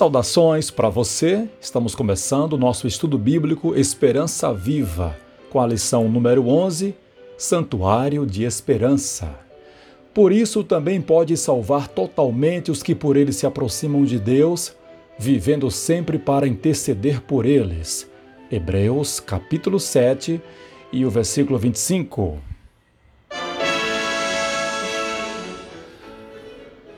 Saudações para você. Estamos começando o nosso estudo bíblico Esperança Viva, com a lição número 11, Santuário de Esperança. Por isso também pode salvar totalmente os que por ele se aproximam de Deus, vivendo sempre para interceder por eles. Hebreus capítulo 7 e o versículo 25.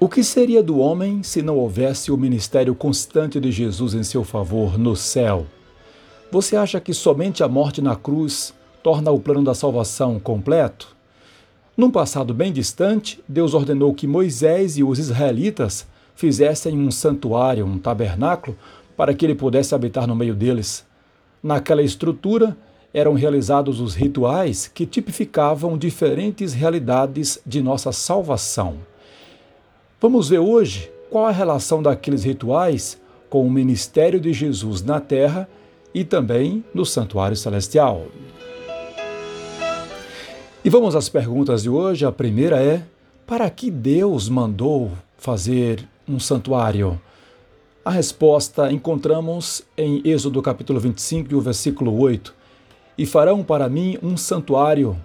O que seria do homem se não houvesse o ministério constante de Jesus em seu favor no céu? Você acha que somente a morte na cruz torna o plano da salvação completo? Num passado bem distante, Deus ordenou que Moisés e os israelitas fizessem um santuário, um tabernáculo, para que ele pudesse habitar no meio deles. Naquela estrutura eram realizados os rituais que tipificavam diferentes realidades de nossa salvação. Vamos ver hoje qual a relação daqueles rituais com o ministério de Jesus na terra e também no santuário celestial. E vamos às perguntas de hoje. A primeira é: para que Deus mandou fazer um santuário? A resposta encontramos em Êxodo capítulo 25 e o versículo 8. E farão para mim um santuário,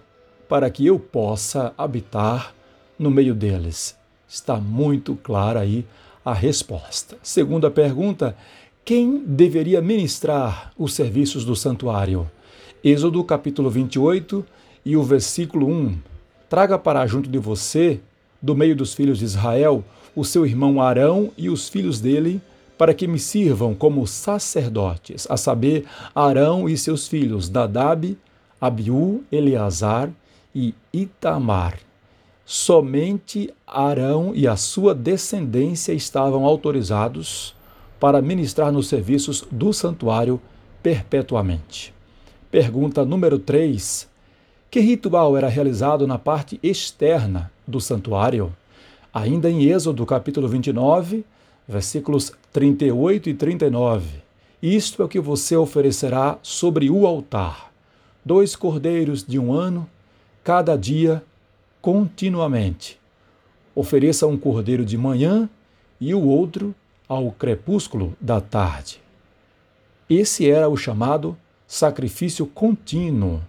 para que eu possa habitar no meio deles. Está muito clara aí a resposta. Segunda pergunta: quem deveria ministrar os serviços do santuário? Êxodo capítulo 28 e o versículo 1. Traga para junto de você, do meio dos filhos de Israel, o seu irmão Arão e os filhos dele, para que me sirvam como sacerdotes, a saber, Arão e seus filhos, Dadab, Abiú, Eleazar e Itamar. Somente Arão e a sua descendência estavam autorizados para ministrar nos serviços do santuário perpetuamente. Pergunta número 3. Que ritual era realizado na parte externa do santuário? Ainda em Êxodo capítulo 29, versículos 38 e 39. Isto é o que você oferecerá sobre o altar: dois cordeiros de um ano, cada dia continuamente. Ofereça um cordeiro de manhã e o outro ao crepúsculo da tarde. Esse era o chamado sacrifício contínuo,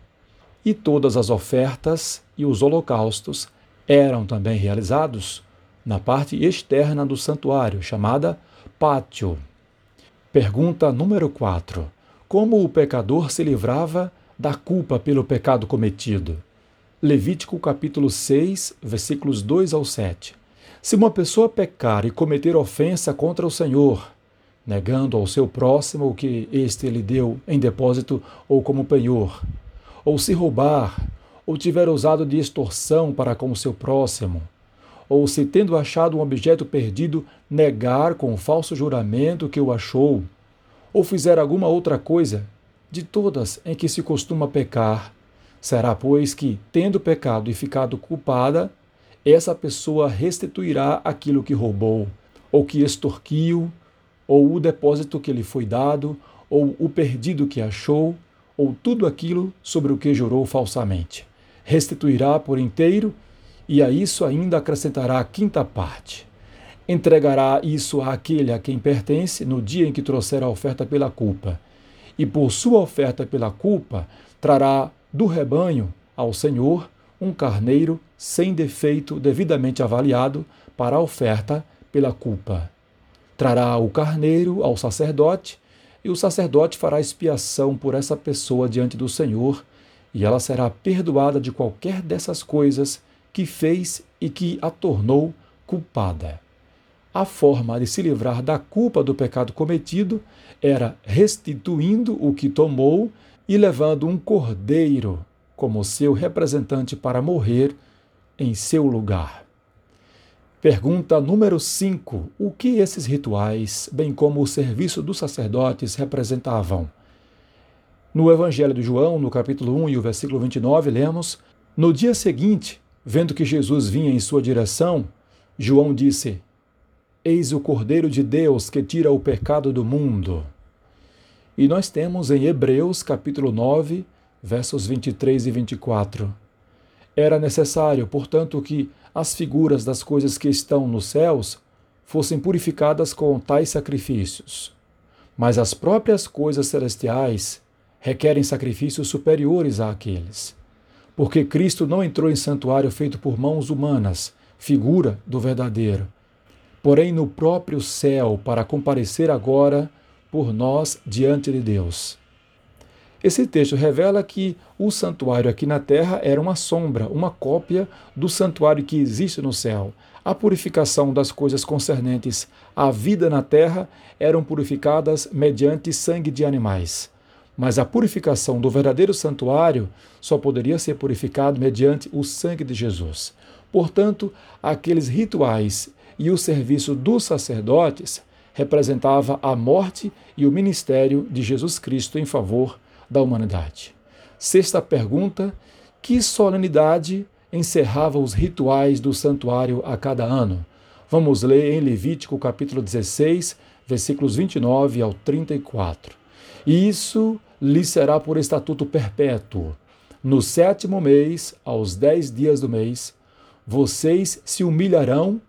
e todas as ofertas e os holocaustos eram também realizados na parte externa do santuário, chamada pátio. Pergunta número 4. Como o pecador se livrava da culpa pelo pecado cometido? Levítico capítulo 6, versículos 2 ao 7. Se uma pessoa pecar e cometer ofensa contra o Senhor, negando ao seu próximo o que este lhe deu em depósito ou como penhor, ou se roubar, ou tiver usado de extorsão para com o seu próximo, ou se tendo achado um objeto perdido, negar com falso juramento que o achou, ou fizer alguma outra coisa, de todas em que se costuma pecar, Será, pois, que, tendo pecado e ficado culpada, essa pessoa restituirá aquilo que roubou, ou que extorquiu, ou o depósito que lhe foi dado, ou o perdido que achou, ou tudo aquilo sobre o que jurou falsamente. Restituirá por inteiro, e a isso ainda acrescentará a quinta parte. Entregará isso àquele a quem pertence no dia em que trouxer a oferta pela culpa. E por sua oferta pela culpa, trará do rebanho ao Senhor um carneiro sem defeito, devidamente avaliado para a oferta pela culpa. Trará o carneiro ao sacerdote, e o sacerdote fará expiação por essa pessoa diante do Senhor, e ela será perdoada de qualquer dessas coisas que fez e que a tornou culpada. A forma de se livrar da culpa do pecado cometido era restituindo o que tomou e levando um cordeiro como seu representante para morrer em seu lugar. Pergunta número 5. O que esses rituais, bem como o serviço dos sacerdotes, representavam? No Evangelho de João, no capítulo 1 e o versículo 29, lemos: No dia seguinte, vendo que Jesus vinha em sua direção, João disse: Eis o Cordeiro de Deus que tira o pecado do mundo. E nós temos em Hebreus, capítulo 9, versos 23 e 24. Era necessário, portanto, que as figuras das coisas que estão nos céus fossem purificadas com tais sacrifícios. Mas as próprias coisas celestiais requerem sacrifícios superiores àqueles. Porque Cristo não entrou em santuário feito por mãos humanas, figura do verdadeiro, porém no próprio céu, para comparecer agora por nós diante de Deus. Esse texto revela que o santuário aqui na terra era uma sombra, uma cópia do santuário que existe no céu. A purificação das coisas concernentes à vida na terra eram purificadas mediante sangue de animais. Mas a purificação do verdadeiro santuário só poderia ser purificado mediante o sangue de Jesus. Portanto, aqueles rituais e o serviço dos sacerdotes representava a morte e o ministério de Jesus Cristo em favor da humanidade. Sexta pergunta: que solenidade encerrava os rituais do santuário a cada ano? Vamos ler em Levítico capítulo 16, versículos 29 ao 34. E isso lhe será por estatuto perpétuo. No sétimo mês, aos dez dias do mês, vocês se humilharão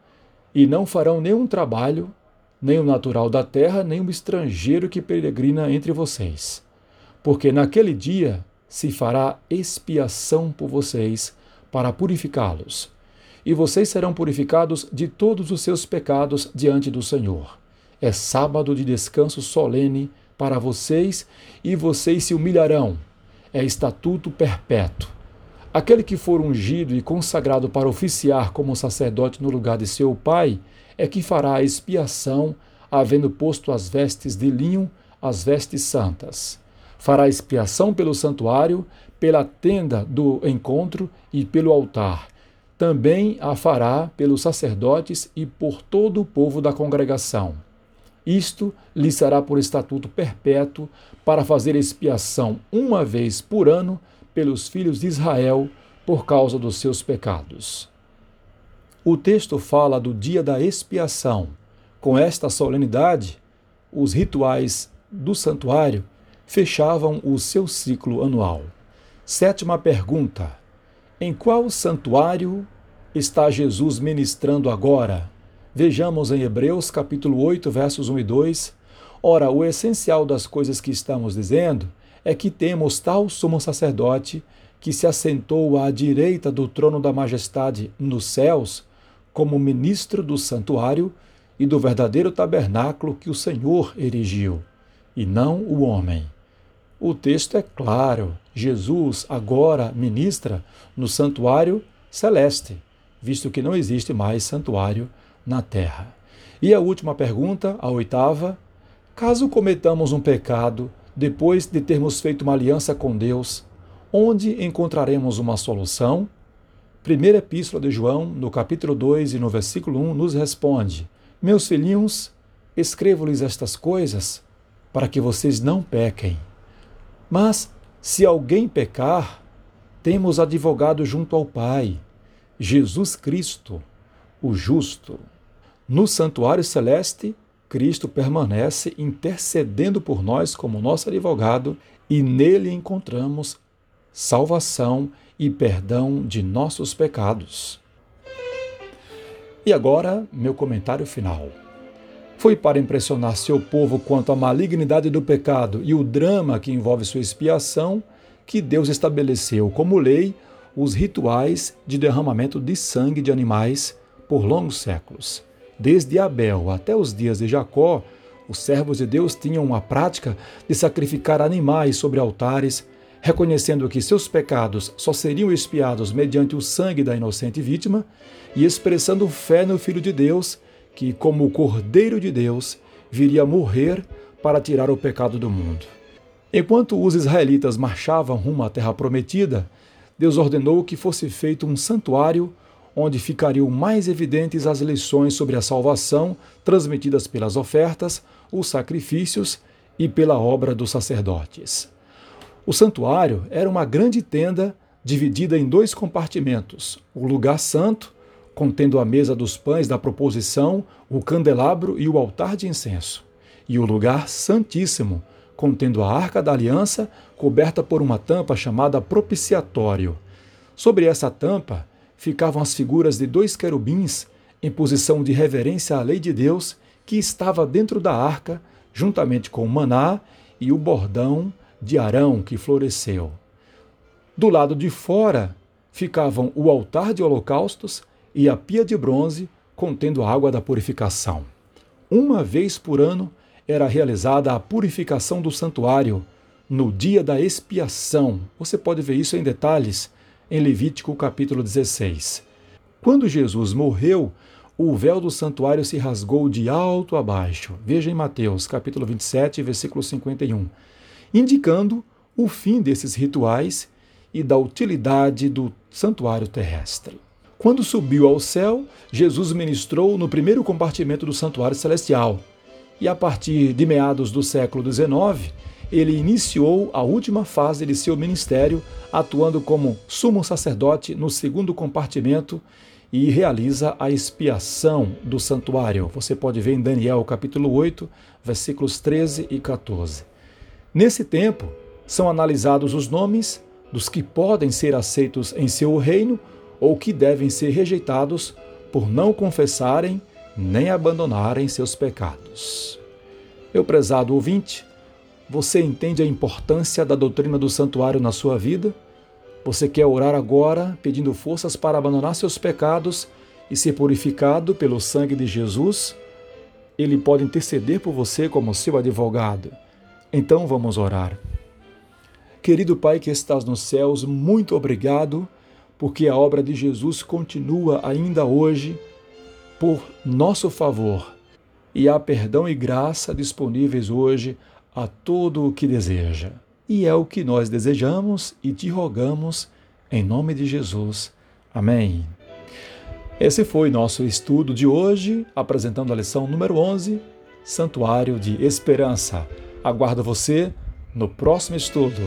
e não farão nenhum trabalho, nem o natural da terra, nem o estrangeiro que peregrina entre vocês porque naquele dia se fará expiação por vocês para purificá-los. E vocês serão purificados de todos os seus pecados diante do Senhor. É sábado de descanso solene para vocês e vocês se humilharão. É estatuto perpétuo. Aquele que for ungido e consagrado para oficiar como sacerdote no lugar de seu pai é que fará a expiação, havendo posto as vestes de linho, as vestes santas fará expiação pelo santuário, pela tenda do encontro e pelo altar. Também a fará pelos sacerdotes e por todo o povo da congregação. Isto lhe será por estatuto perpétuo para fazer expiação uma vez por ano pelos filhos de Israel por causa dos seus pecados. O texto fala do dia da expiação. Com esta solenidade, os rituais do santuário fechavam o seu ciclo anual. Sétima pergunta: Em qual santuário está Jesus ministrando agora? Vejamos em Hebreus capítulo 8, versos 1 e 2. Ora, o essencial das coisas que estamos dizendo é que temos tal sumo sacerdote que se assentou à direita do trono da majestade nos céus, como ministro do santuário e do verdadeiro tabernáculo que o Senhor erigiu, e não o homem. O texto é claro. Jesus agora ministra no santuário celeste, visto que não existe mais santuário na terra. E a última pergunta, a oitava: caso cometamos um pecado depois de termos feito uma aliança com Deus, onde encontraremos uma solução? Primeira Epístola de João, no capítulo 2 e no versículo 1, nos responde: Meus filhinhos, escrevo-lhes estas coisas para que vocês não pequem. Mas, se alguém pecar, temos advogado junto ao Pai, Jesus Cristo, o justo. No santuário celeste, Cristo permanece intercedendo por nós como nosso advogado e nele encontramos salvação e perdão de nossos pecados. E agora, meu comentário final foi para impressionar seu povo quanto à malignidade do pecado e o drama que envolve sua expiação que Deus estabeleceu como lei os rituais de derramamento de sangue de animais por longos séculos. Desde Abel até os dias de Jacó, os servos de Deus tinham uma prática de sacrificar animais sobre altares, reconhecendo que seus pecados só seriam expiados mediante o sangue da inocente vítima e expressando fé no Filho de Deus que, como o Cordeiro de Deus, viria morrer para tirar o pecado do mundo. Enquanto os israelitas marchavam rumo à terra prometida, Deus ordenou que fosse feito um santuário onde ficariam mais evidentes as lições sobre a salvação transmitidas pelas ofertas, os sacrifícios e pela obra dos sacerdotes. O santuário era uma grande tenda dividida em dois compartimentos: o lugar santo contendo a mesa dos pães da proposição, o candelabro e o altar de incenso, e o lugar santíssimo, contendo a arca da aliança, coberta por uma tampa chamada propiciatório. Sobre essa tampa ficavam as figuras de dois querubins em posição de reverência à lei de Deus que estava dentro da arca, juntamente com o maná e o bordão de Arão que floresceu. Do lado de fora ficavam o altar de holocaustos e a pia de bronze contendo a água da purificação. Uma vez por ano era realizada a purificação do santuário, no dia da expiação. Você pode ver isso em detalhes em Levítico capítulo 16. Quando Jesus morreu, o véu do santuário se rasgou de alto a baixo. Veja em Mateus capítulo 27, versículo 51, indicando o fim desses rituais e da utilidade do santuário terrestre. Quando subiu ao céu, Jesus ministrou no primeiro compartimento do santuário celestial. E a partir de meados do século XIX, ele iniciou a última fase de seu ministério, atuando como sumo sacerdote no segundo compartimento e realiza a expiação do santuário. Você pode ver em Daniel capítulo 8, versículos 13 e 14. Nesse tempo, são analisados os nomes dos que podem ser aceitos em seu reino ou que devem ser rejeitados por não confessarem nem abandonarem seus pecados. Meu prezado ouvinte, você entende a importância da doutrina do santuário na sua vida? Você quer orar agora, pedindo forças para abandonar seus pecados e ser purificado pelo sangue de Jesus? Ele pode interceder por você como seu advogado. Então vamos orar. Querido Pai que estás nos céus, muito obrigado, porque a obra de Jesus continua ainda hoje por nosso favor e há perdão e graça disponíveis hoje a todo o que deseja. E é o que nós desejamos e te rogamos em nome de Jesus. Amém. Esse foi nosso estudo de hoje, apresentando a lição número 11, Santuário de Esperança. Aguardo você no próximo estudo.